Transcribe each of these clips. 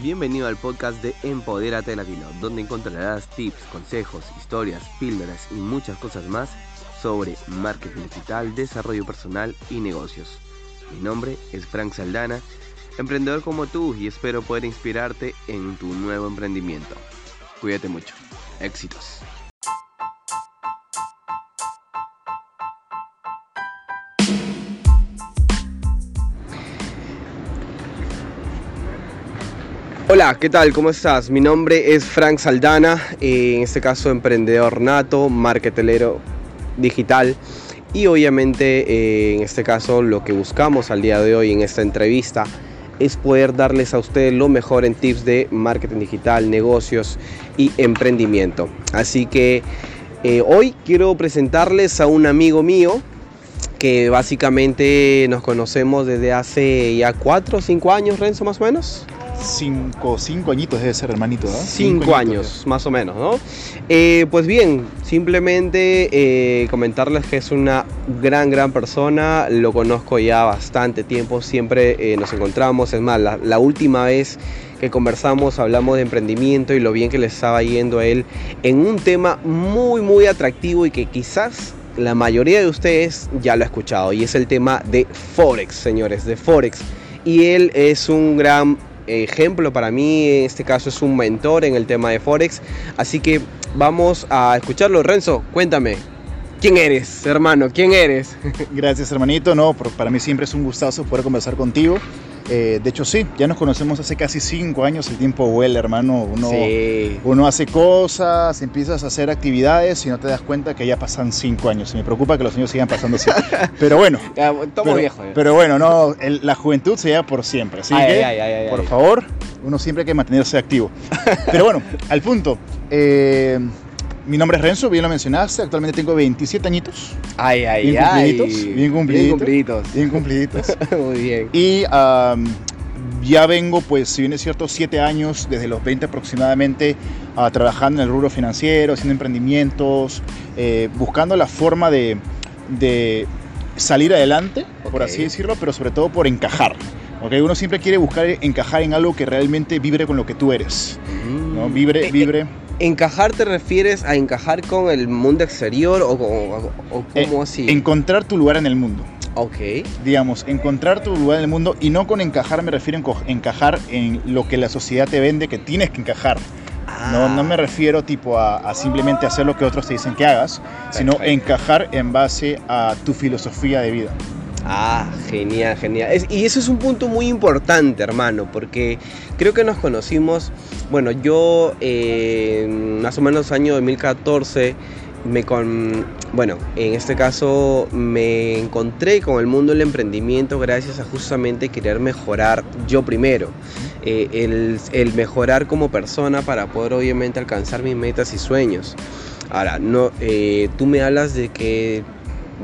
Bienvenido al podcast de Empodérate Latino, donde encontrarás tips, consejos, historias, píldoras y muchas cosas más sobre marketing digital, desarrollo personal y negocios. Mi nombre es Frank Saldana, emprendedor como tú y espero poder inspirarte en tu nuevo emprendimiento. Cuídate mucho. Éxitos. Hola, ¿qué tal? ¿Cómo estás? Mi nombre es Frank Saldana, en este caso emprendedor nato, marketelero digital y obviamente eh, en este caso lo que buscamos al día de hoy en esta entrevista es poder darles a ustedes lo mejor en tips de marketing digital, negocios y emprendimiento. Así que eh, hoy quiero presentarles a un amigo mío que básicamente nos conocemos desde hace ya 4 o 5 años, Renzo, más o menos cinco, cinco añitos debe ser, hermanito, ¿no? Cinco, años, más o menos, ¿no? Eh, pues bien, simplemente eh, comentarles que es una gran, gran persona, lo conozco ya bastante tiempo, siempre eh, nos encontramos, es más, la, última vez que conversamos hablamos de emprendimiento y lo bien que le estaba yendo a él en un tema muy, muy atractivo y que quizás la mayoría de ustedes ya lo ha escuchado y es el tema de Forex, señores, de Forex. Y él es un gran ejemplo para mí, en este caso es un mentor en el tema de Forex. Así que vamos a escucharlo. Renzo, cuéntame, ¿quién eres, hermano? ¿Quién eres? Gracias, hermanito. No, para mí siempre es un gustazo poder conversar contigo. Eh, de hecho, sí, ya nos conocemos hace casi cinco años, el tiempo vuela, hermano. Uno, uno hace cosas, empiezas a hacer actividades y no te das cuenta que ya pasan cinco años. Y me preocupa que los años sigan pasando así. Pero bueno. pero, viejo. Pero bueno, no, la juventud se lleva por siempre. Así que, por favor, uno siempre hay que mantenerse activo. Pero bueno, al punto. Eh, mi nombre es Renzo, bien lo mencionaste. Actualmente tengo 27 añitos. Ay, ay, bien ay. Cumpliditos, bien cumpliditos. Bien cumpliditos. Muy bien. Y ya vengo, pues, si bien es cierto, 7 años, desde los 20 aproximadamente, uh, trabajando en el rubro financiero, haciendo emprendimientos, eh, buscando la forma de, de salir adelante, por así decirlo, pero sobre todo por encajar. Okay, uno siempre quiere buscar encajar en algo que realmente vibre con lo que tú eres. ¿no? Mm. Vibre, eh, eh, vibre. ¿Encajar te refieres a encajar con el mundo exterior o, o, eh, cómo así? Encontrar tu lugar en el mundo. Ok. Digamos, encontrar tu lugar en el mundo y no con encajar me refiero a encajar en lo que la sociedad te vende que tienes que encajar. No, no me ah. refiero tipo a, simplemente hacer lo que otros te dicen que hagas, sino encajar en base a tu filosofía de vida. Ah, genial, genial. y eso es un punto muy importante, hermano, porque creo que nos conocimos, bueno, yo eh, más o menos año 2014 me con, bueno, en este caso me encontré con el mundo del emprendimiento gracias a justamente querer mejorar yo primero, eh, el, mejorar como persona para poder obviamente alcanzar mis metas y sueños. Ahora, no, eh, tú me hablas de que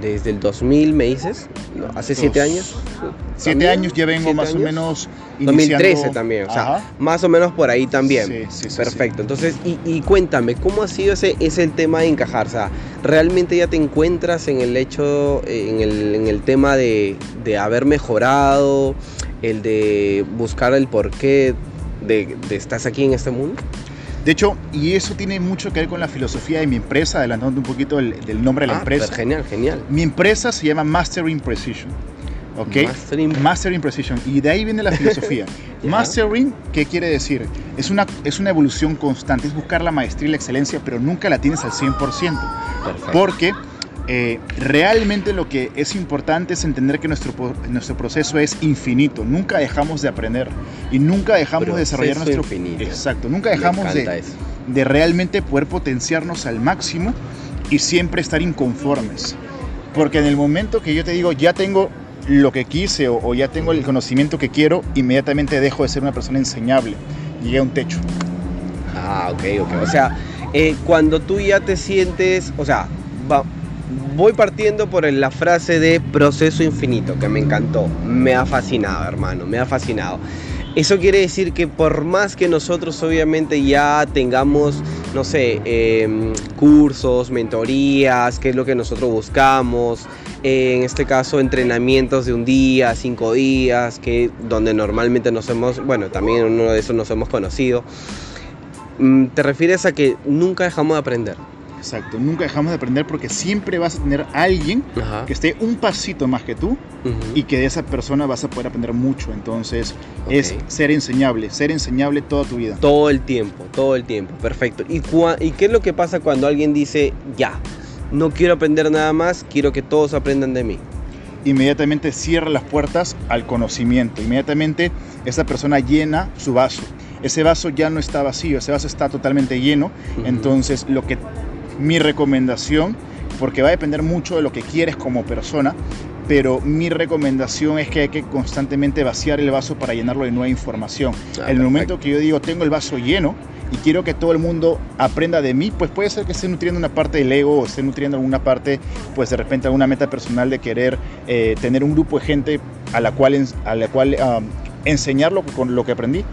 desde el 2000, me dices, hace siete años. Siete años ya vengo más o menos. Iniciando... 2013 también, o sea, más o menos por ahí también. Sí, sí, Perfecto. Entonces, y, cuéntame, ¿cómo ha sido ese, ese el tema de encajar? O sea, ¿realmente ya te encuentras en el hecho, en el, en el tema de, de haber mejorado, el de buscar el porqué de, de estás aquí en este mundo? De hecho, y eso tiene mucho que ver con la filosofía de mi empresa, adelantando un poquito el, del nombre de la ah, empresa. Genial, genial. Mi empresa se llama Mastering Precision. ¿Ok? Mastering. Mastering Precision. Y de ahí viene la filosofía. Mastering, ¿qué quiere decir? Es una, es una evolución constante, es buscar la maestría y la excelencia, pero nunca la tienes al 100%. Perfecto. Porque eh, realmente lo que es importante es entender que nuestro, nuestro proceso es infinito. Nunca dejamos de aprender y nunca dejamos de desarrollar nuestro... Infinito. Exacto, nunca dejamos de, de realmente poder potenciarnos al máximo y siempre estar inconformes. Porque en el momento que yo te digo, ya tengo lo que quise o, ya tengo el conocimiento que quiero, inmediatamente dejo de ser una persona enseñable. Llegué a un techo. Ah, ok, ok. O sea, eh, cuando tú ya te sientes, o sea, va, voy partiendo por la frase de proceso infinito, que me encantó, me ha fascinado, hermano, me ha fascinado. Eso quiere decir que por más que nosotros obviamente ya tengamos, no sé, em, cursos, mentorías, que es lo que nosotros buscamos, en este caso entrenamientos de un día, cinco días, que donde normalmente nos hemos, bueno, también uno de esos nos hemos conocido. Mm, ¿Te refieres a que nunca dejamos de aprender? Exacto, nunca dejamos de aprender porque siempre vas a tener a alguien que esté un pasito más que tú y que de esa persona vas a poder aprender mucho. Entonces es ser enseñable, ser enseñable toda tu vida. Todo el tiempo, todo el tiempo, perfecto. ¿Y, ¿Y qué es lo que pasa cuando alguien dice, ya, no quiero aprender nada más, quiero que todos aprendan de mí? Inmediatamente cierra las puertas al conocimiento, inmediatamente esa persona llena su vaso ese vaso ya no está vacío, ese vaso está totalmente lleno. Entonces, lo que mi recomendación, porque va a depender mucho de lo que quieres como persona, pero mi recomendación es que hay que constantemente vaciar el vaso para llenarlo de nueva información. En ah, el momento que yo digo tengo el vaso lleno y quiero que todo el mundo aprenda de mí, pues puede ser que esté nutriendo una parte del ego o esté nutriendo alguna parte, pues de repente alguna meta personal de querer eh, tener un grupo de gente a la cual, a la cual enseñarlo con lo que aprendí,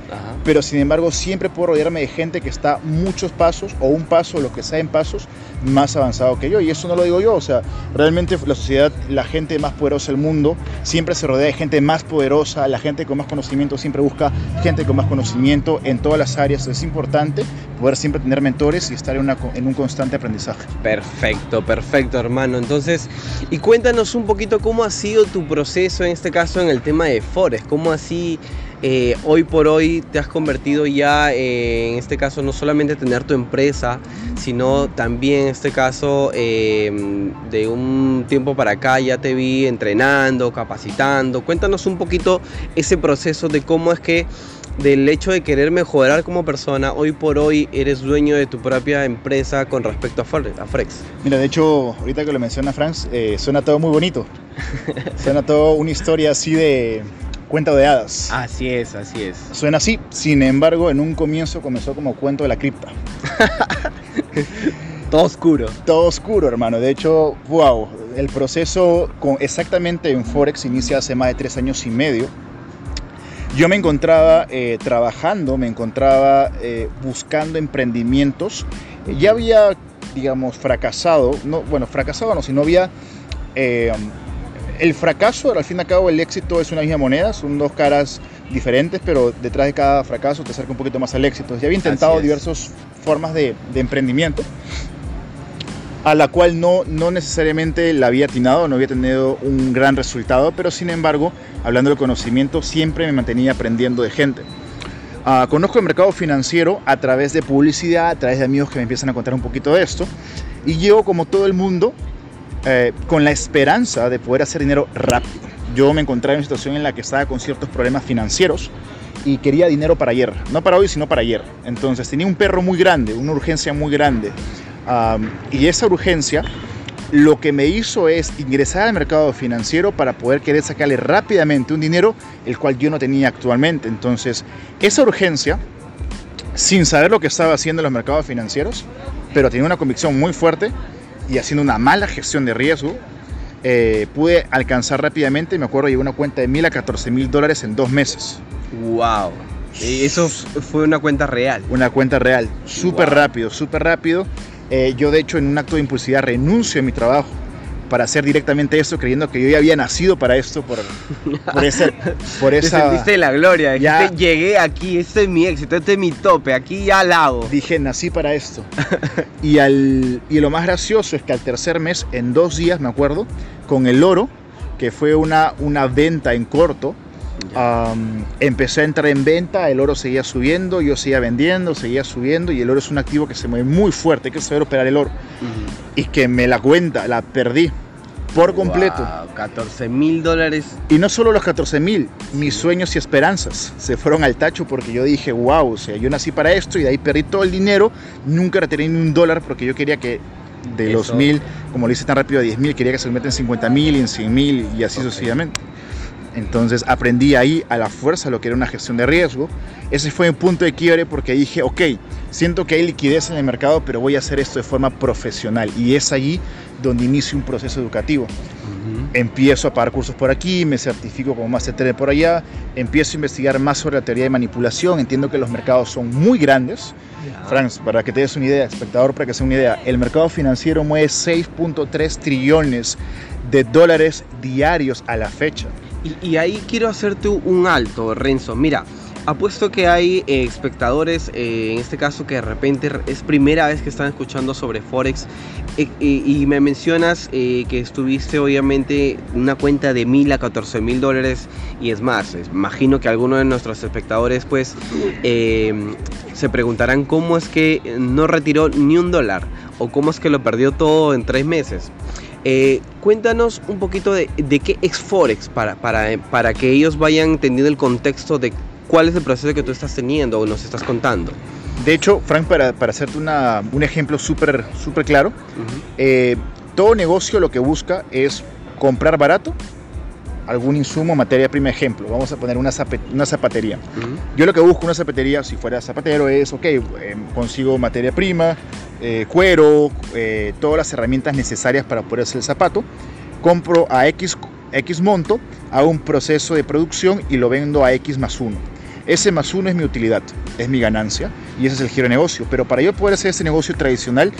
pero sin embargo siempre puedo rodearme de gente que está muchos pasos o un paso, lo que sea en pasos, más avanzado que yo. Y eso no lo digo yo, o sea, realmente la sociedad, la gente más poderosa del mundo, siempre se rodea de gente más poderosa, la gente con más conocimiento siempre busca gente con más conocimiento en todas las áreas. Es importante poder siempre tener mentores y estar en, una, en un constante aprendizaje. Perfecto, perfecto hermano. Entonces, y cuéntanos un poquito cómo ha sido tu proceso en este caso en el tema de Forex, cómo así eh, hoy por hoy te has convertido ya, eh, en este caso, no solamente tener tu empresa, sino también en este caso, em, de un tiempo para acá ya te vi entrenando, capacitando. Cuéntanos un poquito ese proceso de cómo es que del hecho de querer mejorar como persona, hoy por hoy eres dueño de tu propia empresa con respecto a, Frex. Mira, de hecho, ahorita que lo menciona Franz, eh, suena todo muy bonito. suena todo una historia así de cuento de hadas. Así es, así es. Suena así, sin embargo, en un comienzo comenzó como cuento de la cripta. Todo oscuro. Todo oscuro, hermano. De hecho, wow, el proceso con, exactamente en Forex inicia hace más de tres años y medio. Yo me encontraba eh, trabajando, me encontraba eh, buscando emprendimientos. Ya había, digamos, fracasado, no, bueno, fracasado no, sino había eh, el fracaso, al fin y al cabo, el éxito es una misma moneda, son dos caras diferentes, pero detrás de cada fracaso te acerca un poquito más al éxito. Ya había intentado diversas formas de, emprendimiento, a la cual no, no necesariamente la había atinado, no había tenido un gran resultado, pero sin embargo, hablando del conocimiento, siempre me mantenía aprendiendo de gente. Ah, conozco el mercado financiero a través de publicidad, a través de amigos que me empiezan a contar un poquito de esto, y llevo como todo el mundo eh, con la esperanza de poder hacer dinero rápido. Yo me encontraba en una situación en la que estaba con ciertos problemas financieros y quería dinero para ayer, no para hoy, sino para ayer. Entonces tenía un perro muy grande, una urgencia muy grande. Y esa urgencia lo que me hizo es ingresar al mercado financiero para poder querer sacarle rápidamente un dinero el cual yo no tenía actualmente. Entonces, esa urgencia, sin saber lo que estaba haciendo en los mercados financieros, pero tenía una convicción muy fuerte, y haciendo una mala gestión de riesgo, eh, pude alcanzar rápidamente, me acuerdo, llegué una cuenta de mil a 14 mil dólares en dos meses. ¡Wow! Eso fue una cuenta real. Una cuenta real, súper rápido, súper rápido. Eh, yo de hecho en un acto de impulsividad renuncio a mi trabajo para hacer directamente esto, creyendo que yo ya había nacido para esto, por, por, ese, por esa... Te sentiste la gloria, ya llegué aquí, este es mi éxito, este es mi tope, aquí ya la hago. Dije, nací para esto. y, al, y lo más gracioso es que al tercer mes, en dos días, me acuerdo, con el oro, que fue una, una venta en corto, empecé a entrar en venta, el oro seguía subiendo, yo seguía vendiendo, seguía subiendo y el oro es un activo que se mueve muy fuerte, hay que saber operar el oro. Y que me la cuenta, la perdí por completo. 14 mil dólares. Y no solo los 14 mil, mis sueños y esperanzas se fueron al tacho porque yo dije, wow, o sea, yo nací para esto y de ahí perdí todo el dinero, nunca retení ni un dólar porque yo quería que de los mil, como lo hice tan rápido a 10 mil, quería que se meten 50 mil y en 100 mil y así sucesivamente. Entonces aprendí ahí a la fuerza lo que era una gestión de riesgo. Ese fue un punto de quiebre porque dije, ok, siento que hay liquidez en el mercado, pero voy a hacer esto de forma profesional. Y es allí donde inicio un proceso educativo. Empiezo a pagar cursos por aquí, me certifico como Master Trader por allá, empiezo a investigar más sobre la teoría de manipulación, entiendo que los mercados son muy grandes. Franz, para que te des una idea, espectador, para que se una idea, el mercado financiero mueve 6.3 trillones de dólares diarios a la fecha. Y, ahí quiero hacerte un alto, Renzo. Mira, apuesto que hay eh, espectadores, eh, en este caso que de repente es primera vez que están escuchando sobre Forex eh, y me mencionas que estuviste obviamente una cuenta de mil a 14 mil dólares y es más, imagino que algunos de nuestros espectadores pues se preguntarán cómo es que no retiró ni un dólar o cómo es que lo perdió todo en tres meses. Cuéntanos un poquito de, de, qué es Forex para, para, para que ellos vayan entendiendo el contexto de cuál es el proceso que tú estás teniendo o nos estás contando. De hecho, Frank, para, para hacerte una, un ejemplo súper super claro, eh, todo negocio lo que busca es comprar barato algún insumo, materia prima, ejemplo. Vamos a poner una, una zapatería. Yo lo que busco una zapatería, si fuera zapatero, es, ok, em, consigo materia prima, eh, cuero, eh, todas las herramientas necesarias para poder hacer el zapato. Compro a X, X monto, hago un proceso de producción y lo vendo a X más 1. Ese más uno es mi utilidad, es mi ganancia y ese es el giro de negocio. Pero para yo poder hacer ese negocio tradicional,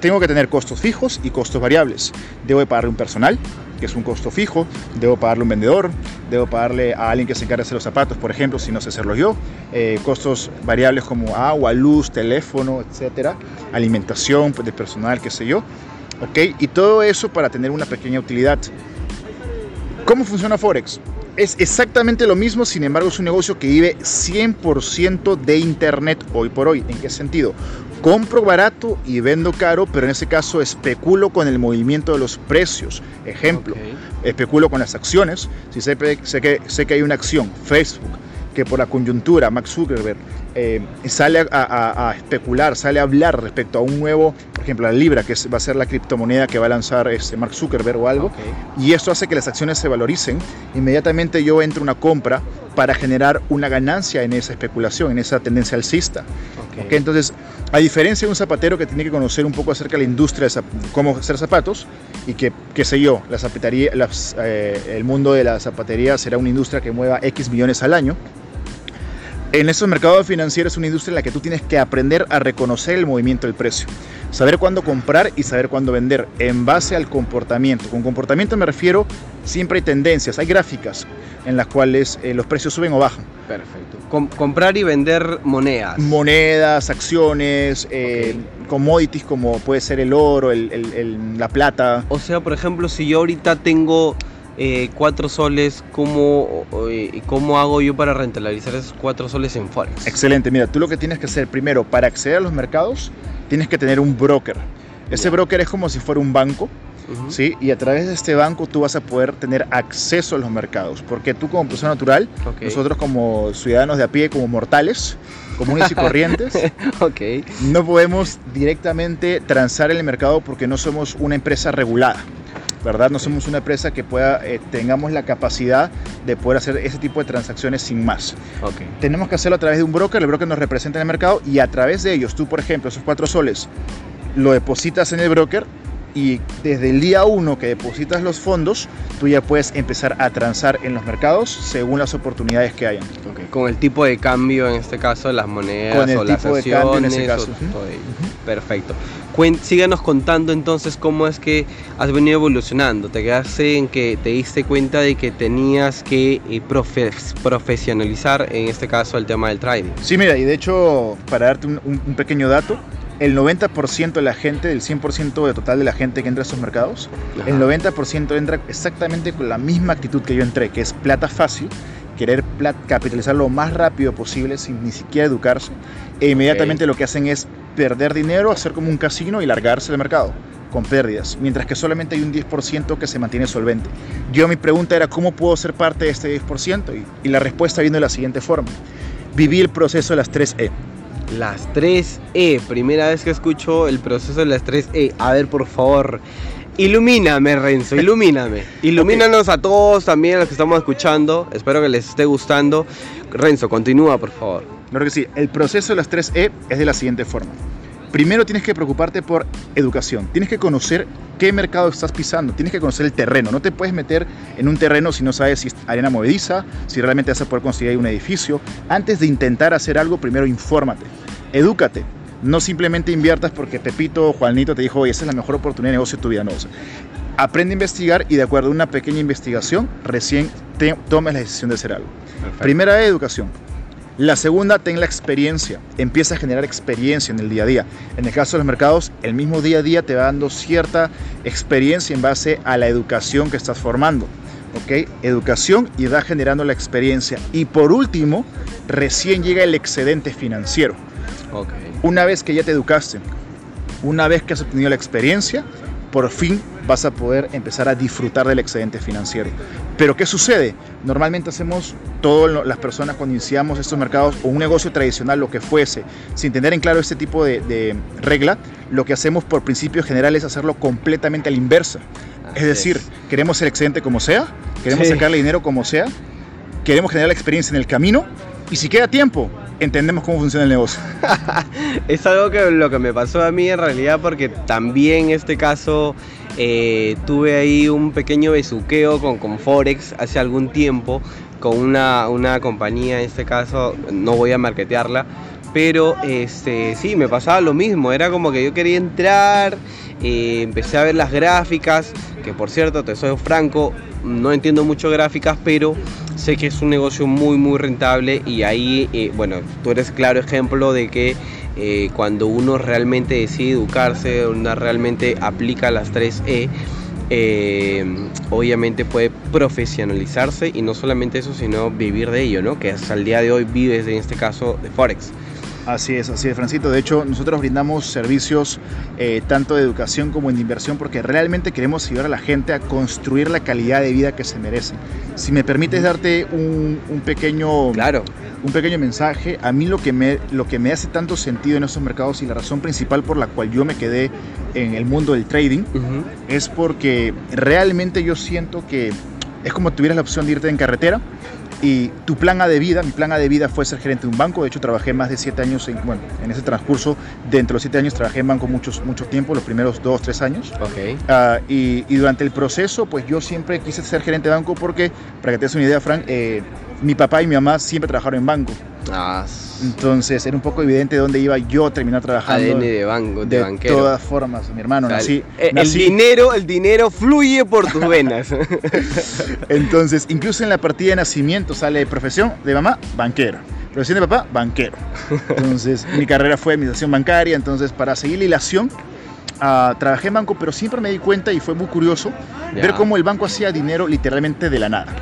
tengo que tener costos fijos y costos variables. Debo de pagarle un personal, que es un costo fijo, debo pagarle un vendedor, debo pagarle a alguien que se encargue de hacer los zapatos, por ejemplo, si no sé hacerlo yo, eh, costos variables como agua, luz, teléfono, etcétera, alimentación pues, de personal, qué sé yo, ¿ok? Y todo eso para tener una pequeña utilidad. ¿Cómo funciona Forex? Es exactamente lo mismo, sin embargo es un negocio que vive 100% de Internet hoy por hoy. ¿En qué sentido? Compro barato y vendo caro, pero en ese caso especulo con el movimiento de los precios. Ejemplo, especulo con las acciones. Si sé, sé, que, sé que hay una acción, Facebook, que por la coyuntura Max Zuckerberg eh, sale a, especular, sale a hablar respecto a un nuevo, por ejemplo, la Libra, que va a ser la criptomoneda que va a lanzar este Mark Zuckerberg o algo, y esto hace que las acciones se valoricen, inmediatamente yo entro una compra para generar una ganancia en esa especulación, en esa tendencia alcista. Okay. Entonces, a diferencia de un zapatero que tiene que conocer un poco acerca de la industria de cómo hacer zapatos, y que, qué sé yo, la zapatería, eh, el mundo de la zapatería será una industria que mueva X millones al año, en estos mercados financieros es una industria en la que tú tienes que aprender a reconocer el movimiento del precio, saber cuándo comprar y saber cuándo vender en base al comportamiento. Con comportamiento me refiero, siempre hay tendencias, hay gráficas en las cuales eh, los precios suben o bajan. Perfecto. comprar y vender monedas. Monedas, acciones, eh, commodities como puede ser el oro, la plata. O sea, por ejemplo, si yo ahorita tengo eh, cuatro soles, ¿cómo, eh, ¿cómo hago yo para rentabilizar esos cuatro soles en Forex? Excelente, mira, tú lo que tienes que hacer primero, para acceder a los mercados, tienes que tener un broker. Ese broker es como si fuera un banco, ¿sí? Y a través de este banco tú vas a poder tener acceso a los mercados, porque tú como persona natural, nosotros como ciudadanos de a pie, como mortales, comunes y corrientes, okay. no podemos directamente transar en el mercado porque no somos una empresa regulada. ¿Verdad? No somos una empresa que pueda, eh, tengamos la capacidad de poder hacer ese tipo de transacciones sin más. Okay. Tenemos que hacerlo a través de un broker, el broker nos representa en el mercado y a través de ellos, tú por ejemplo, esos cuatro soles, lo depositas en el broker y desde el día uno que depositas los fondos, tú ya puedes empezar a transar en los mercados según las oportunidades que hayan. Okay. Con el tipo de cambio, en este caso, las monedas Con el o tipo las acciones, de cambio en ese caso. Perfecto. síganos contando entonces cómo es que has venido evolucionando. Te quedaste en que te diste cuenta de que tenías que eh, profesionalizar, en este caso, el tema del trading. Sí, mira, y de hecho, para darte un pequeño dato, el 90% de la gente, del 100% de total de la gente que entra a esos mercados, el 90% entra exactamente con la misma actitud que yo entré, que es plata fácil, querer capitalizar lo más rápido posible sin ni siquiera educarse, e inmediatamente lo que hacen es perder dinero, hacer como un casino y largarse del mercado con pérdidas, mientras que solamente hay un 10% que se mantiene solvente. Yo mi pregunta era, ¿cómo puedo ser parte de este 10%? Y, y la respuesta vino de la siguiente forma. Viví el proceso de las 3E. Las 3E, primera vez que escucho el proceso de las 3E. A ver, por favor, ilumíname, Renzo, ilumíname. Ilumínanos a todos también, a los que estamos escuchando. Espero que les esté gustando. Renzo, continúa, por favor. Claro que sí. El proceso de las 3E es de la siguiente forma. Primero tienes que preocuparte por educación. Tienes que conocer qué mercado estás pisando. Tienes que conocer el terreno. No te puedes meter en un terreno si no sabes si es arena movediza, si realmente vas a poder conseguir un edificio. Antes de intentar hacer algo, primero infórmate. Edúcate. No simplemente inviertas porque Pepito o Juanito te dijo, oye, esa es la mejor oportunidad de negocio de tu vida. No, aprende a investigar y de acuerdo a una pequeña investigación, recién te, tomes la decisión de hacer algo. Primera educación. La segunda, ten la experiencia. Empieza a generar experiencia en el día a día. En el caso de los mercados, el mismo día a día te va dando cierta experiencia en base a la educación que estás formando. ¿Ok? Educación y va generando la experiencia. Y por último, recién llega el excedente financiero. Una vez que ya te educaste, una vez que has obtenido la experiencia, por fin vas a poder empezar a disfrutar del excedente financiero. Pero ¿qué sucede? Normalmente hacemos, todas las personas cuando iniciamos estos mercados o un negocio tradicional, lo que fuese, sin tener en claro este tipo de, regla, lo que hacemos por principio general es hacerlo completamente a la inversa. es decir, queremos el excedente como sea, queremos sacarle dinero como sea, queremos generar la experiencia en el camino y si queda tiempo, entendemos cómo funciona el negocio. es algo que lo que me pasó a mí en realidad porque también en este caso eh, tuve ahí un pequeño besuqueo con, con Forex hace algún tiempo, con una, una compañía, en este caso no voy a marketearla, pero este, sí, me pasaba lo mismo, era como que yo quería entrar, eh, empecé a ver las gráficas, que por cierto, te soy franco, no entiendo mucho gráficas, pero sé que es un negocio muy, muy rentable y ahí, eh, bueno, tú eres claro ejemplo de que eh, cuando uno realmente decide educarse, uno realmente aplica las 3E, eh, obviamente puede profesionalizarse y no solamente eso, sino vivir de ello, ¿no? Que hasta el día de hoy vives en este caso de Forex. Así es, así es, Francito. De hecho, nosotros brindamos servicios eh, tanto de educación como de inversión porque realmente queremos ayudar a la gente a construir la calidad de vida que se merece. Si me permites darte un, pequeño, claro. un pequeño mensaje, a mí lo que, me, lo que me hace tanto sentido en estos mercados y la razón principal por la cual yo me quedé en el mundo del trading es porque realmente yo siento que es como tuvieras la opción de irte en carretera y tu plan A de vida, mi plan A de vida fue ser gerente de un banco. De hecho, trabajé más de siete años, en, bueno, en ese transcurso, dentro de los siete años trabajé en banco muchos, mucho tiempo, los primeros dos, tres años. Okay. Ah, y, y, durante el proceso, pues yo siempre quise ser gerente de banco porque, para que te des una idea, Frank, eh, mi papá y mi mamá siempre trabajaron en banco. Ah, Entonces era un poco evidente dónde iba yo a terminar trabajando. ADN de banco, de, de todas formas, mi hermano. nací, el, dinero, el dinero fluye por tus venas. entonces, incluso en la partida de nacimiento sale profesión de mamá, banquero. Profesión de papá, banquero. Entonces, mi carrera fue administración bancaria. Entonces, para seguir la hilación, uh, trabajé en banco, pero siempre me di cuenta y fue muy curioso ver cómo el banco hacía dinero literalmente de la nada.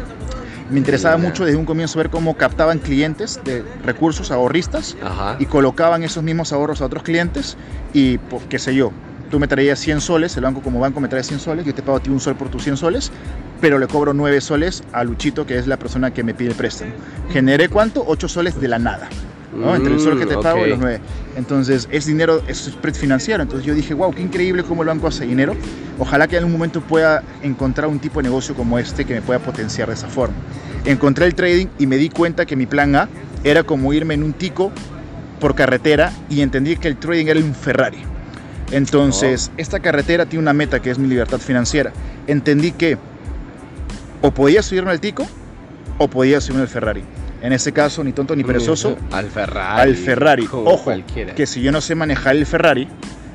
Me interesaba mucho desde un comienzo ver cómo captaban clientes de recursos ahorristas y colocaban esos mismos ahorros a otros clientes y, pues, qué sé yo, tú me traías 100 soles, el banco como banco me trae 100 soles, yo te pago a ti un sol por tus 100 soles, pero le cobro 9 soles a Luchito, que es la persona que me pide el préstamo. ¿Generé cuánto? 8 soles de la nada. Entre el sol que te mm, pago y los nueve. Entonces, es dinero, es spread financiero. Entonces yo dije, wow, qué increíble cómo el banco hace dinero. Ojalá que en algún momento pueda encontrar un tipo de negocio como este que me pueda potenciar de esa forma. Encontré el trading y me di cuenta que mi plan A era como irme en un tico por carretera y entendí que el trading era un Ferrari. Entonces, oh. esta carretera tiene una meta que es mi libertad financiera. Entendí que o podía subirme al tico o podía subirme al Ferrari. En ese caso, ni tonto ni perezoso. Al Ferrari. Al Ferrari. Ojo, que si yo no sé manejar el Ferrari,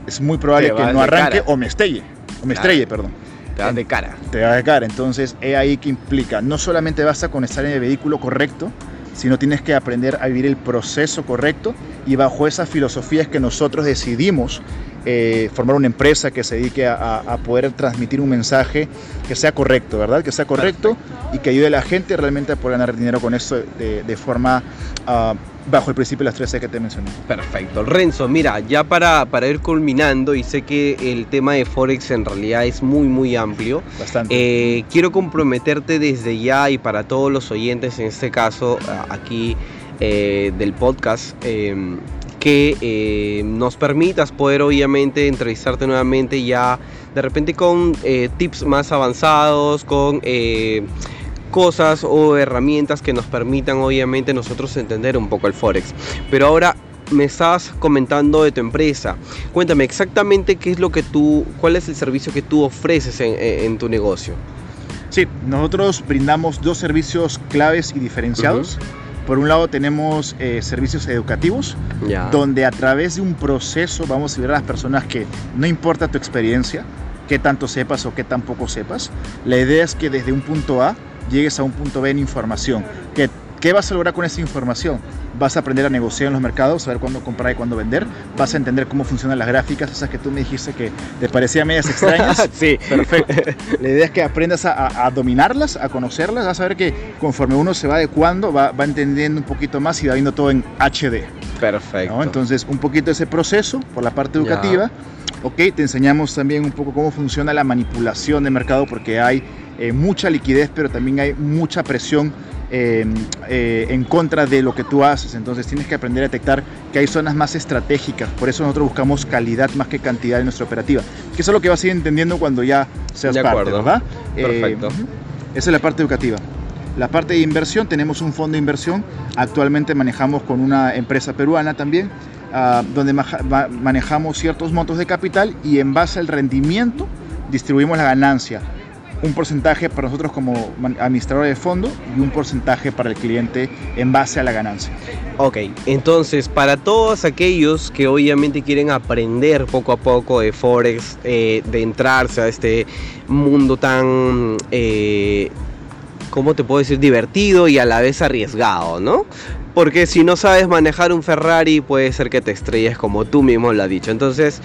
es muy probable que no arranque o me estelle. O me estrelle, perdón. Te vas de cara. Te vas de cara. Entonces, es ahí que implica. No solamente basta con estar en el vehículo correcto, sino tienes que aprender a vivir el proceso correcto y bajo esas filosofías que nosotros decidimos eh, formar una empresa que se dedique a, poder transmitir un mensaje que sea correcto, ¿verdad? Que sea correcto y que ayude a la gente realmente a poder ganar dinero con esto de, forma uh, bajo el principio de las 13 que te mencioné. Perfecto. Renzo, mira, ya para, para ir culminando, y sé que el tema de Forex en realidad es muy, muy amplio. Bastante. Eh, quiero comprometerte desde ya y para todos los oyentes, en este caso, aquí eh, del podcast, em, que eh, nos permitas poder obviamente entrevistarte nuevamente ya de repente con tips más avanzados, con cosas o herramientas que nos permitan obviamente nosotros entender un poco el forex. Pero ahora me estás comentando de tu empresa. Cuéntame exactamente qué es lo que tú, cuál es el servicio que tú ofreces en, tu negocio. Sí, nosotros brindamos dos servicios claves y diferenciados. Por un lado tenemos eh, servicios educativos, donde a través de un proceso vamos a ayudar a las personas que no importa tu experiencia, qué tanto sepas o qué tan poco sepas. La idea es que desde un punto A llegues a un punto B en información, que ¿Qué vas a lograr con esa información? Vas a aprender a negociar en los mercados, saber cuándo comprar y cuándo vender. Vas a entender cómo funcionan las gráficas, esas que tú me dijiste que te parecían medias extrañas. sí. Perfecto. La idea es que aprendas a, dominarlas, a conocerlas. Vas a ver que conforme uno se va adecuando, va, va entendiendo un poquito más y va viendo todo en HD. Perfecto. Entonces, un poquito ese proceso por la parte educativa. Ok, te enseñamos también un poco cómo funciona la manipulación de mercado porque hay eh, mucha liquidez, pero también hay mucha presión Em, eh, en contra de lo que tú haces. Entonces tienes que aprender a detectar que hay zonas más estratégicas. Por eso nosotros buscamos calidad más que cantidad en nuestra operativa. Que eso es lo que vas a ir entendiendo cuando ya seas de parte, ¿verdad? Perfecto. Eh, esa es la parte educativa. La parte de inversión, tenemos un fondo de inversión. Actualmente manejamos con una empresa peruana también, ah, donde manejamos ciertos montos de capital y en base al rendimiento distribuimos la ganancia un porcentaje para nosotros como administradores de fondo y un porcentaje para el cliente en base a la ganancia. Ok, entonces para todos aquellos que obviamente quieren aprender poco a poco de Forex, eh, de entrarse a este mundo tan... Eh, ¿cómo te puedo decir? Divertido y a la vez arriesgado, ¿no? Porque si no sabes manejar un Ferrari, puede ser que te estrelles como tú mismo lo has dicho. Entonces,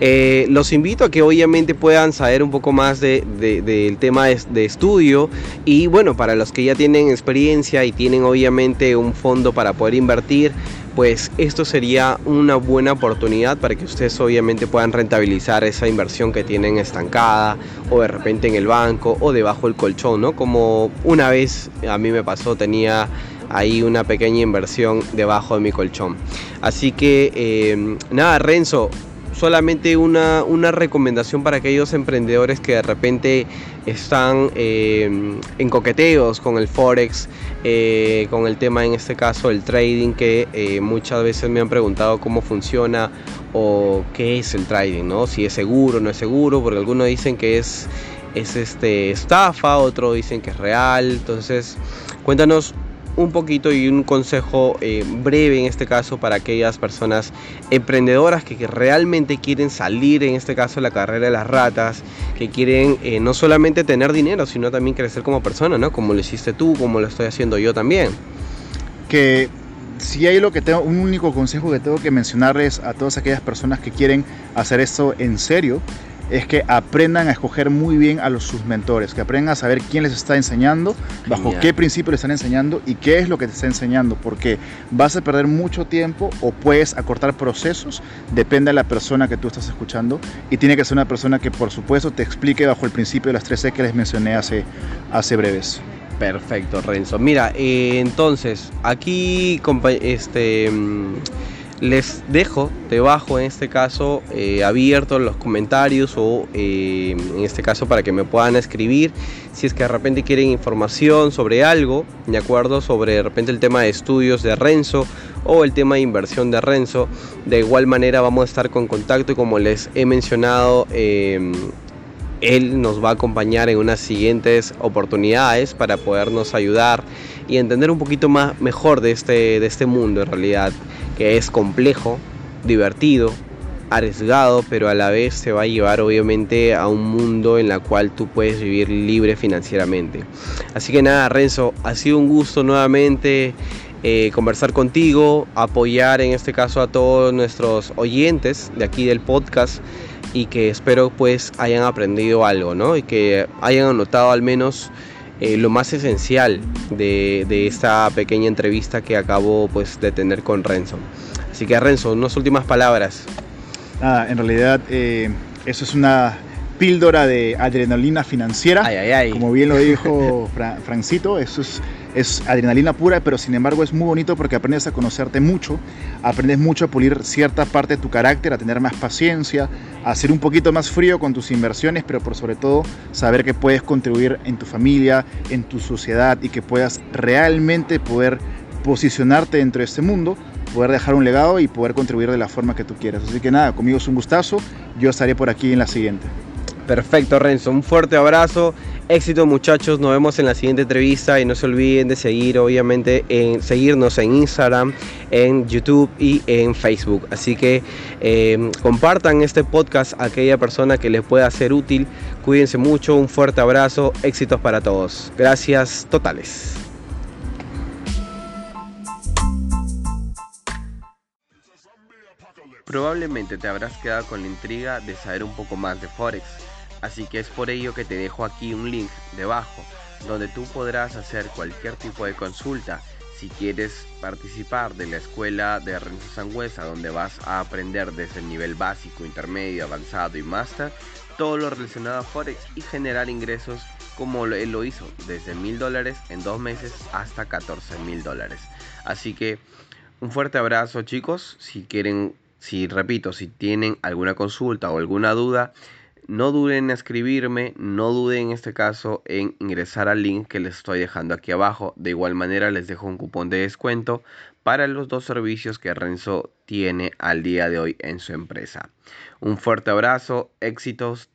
eh, los invito a que obviamente puedan saber un poco más del tema de, estudio. Y bueno, para los que ya tienen experiencia y tienen obviamente un fondo para poder invertir, pues esto sería una buena oportunidad para que ustedes obviamente puedan rentabilizar esa inversión que tienen estancada o de repente en el banco o debajo del colchón, ¿no? Como una vez a mí me pasó, tenía ahí una pequeña inversión debajo de mi colchón. Así que eh, nada, Renzo, solamente una, una, recomendación para aquellos emprendedores que de repente están eh, en coqueteos con el forex, eh, con el tema en este caso el trading, que muchas veces me han preguntado cómo funciona o qué es el trading, ¿no? Si es seguro no es seguro, porque algunos dicen que es, es este, estafa, otros dicen que es real. Entonces, cuéntanos un poquito y un consejo eh, breve en este caso para aquellas personas emprendedoras que, realmente quieren salir en este caso de la carrera de las ratas, que quieren eh, no solamente tener dinero, sino también crecer como persona, ¿no? Como lo hiciste tú, como lo estoy haciendo yo también. Que si hay lo que tengo, un único consejo que tengo que mencionarles a todas aquellas personas que quieren hacer esto en serio, es que aprendan a escoger muy bien a los, sus mentores, que aprendan a saber quién les está enseñando, bajo qué principio les están enseñando y qué es lo que te está enseñando, porque vas a perder mucho tiempo o puedes acortar procesos, depende de la persona que tú estás escuchando y tiene que ser una persona que por supuesto te explique bajo el principio de las 3C que les mencioné hace, hace breves. Perfecto, Renzo. Mira, eh, entonces, aquí este mm, les dejo debajo en este caso eh, abiertos los comentarios o eh, en este caso para que me puedan escribir si es que de repente quieren información sobre algo, de acuerdo, sobre de repente el tema de estudios de Renzo o el tema de inversión de Renzo. De igual manera vamos a estar con contacto y como les he mencionado, em, él nos va a acompañar en unas siguientes oportunidades para podernos ayudar y entender un poquito más mejor de este, de este mundo en realidad que es complejo, divertido, arriesgado, pero a la vez se va a llevar obviamente a un mundo en la cual tú puedes vivir libre financieramente. Así que nada, Renzo, ha sido un gusto nuevamente eh, conversar contigo, apoyar en este caso a todos nuestros oyentes de aquí del podcast y que espero pues hayan aprendido algo, ¿no? Y que hayan anotado al menos eh, lo más esencial de, esta pequeña entrevista que acabo pues, de tener con Renzo. Así que Renzo, unas últimas palabras. Nada, en realidad eh, eso es una píldora de adrenalina financiera. Como bien lo dijo Francito, eso es, es, adrenalina pura, pero sin embargo es muy bonito porque aprendes a conocerte mucho, aprendes mucho a pulir cierta parte de tu carácter, a tener más paciencia, a ser un poquito más frío con tus inversiones, pero por sobre todo saber que puedes contribuir en tu familia, en tu sociedad y que puedas realmente poder posicionarte dentro de este mundo poder dejar un legado y poder contribuir de la forma que tú quieras. Así que nada, conmigo es un gustazo, yo estaré por aquí en la siguiente. Perfecto, Renzo. Un fuerte abrazo. Éxito, muchachos. Nos vemos en la siguiente entrevista y no se olviden de seguir, obviamente, en seguirnos en Instagram, en YouTube y en Facebook. Así que eh, compartan este podcast a aquella persona que les pueda ser útil. Cuídense mucho. Un fuerte abrazo. Éxitos para todos. Gracias totales. Probablemente te habrás quedado con la intriga de saber un poco más de Forex Así que es por ello que te dejo aquí un link debajo donde tú podrás hacer cualquier tipo de consulta. Si quieres participar de la escuela de Renzo Sangüesa donde vas a aprender desde el nivel básico, intermedio, avanzado y máster todo lo relacionado a Forex y generar ingresos como él lo hizo desde mil dólares en dos meses hasta 14 mil dólares. Así que un fuerte abrazo chicos. Si quieren, si repito, si tienen alguna consulta o alguna duda, no duden en escribirme, no duden en este caso en ingresar al link que les estoy dejando aquí abajo. De igual manera les dejo un cupón de descuento para los dos servicios que Renzo tiene al día de hoy en su empresa. Un fuerte abrazo, éxitos.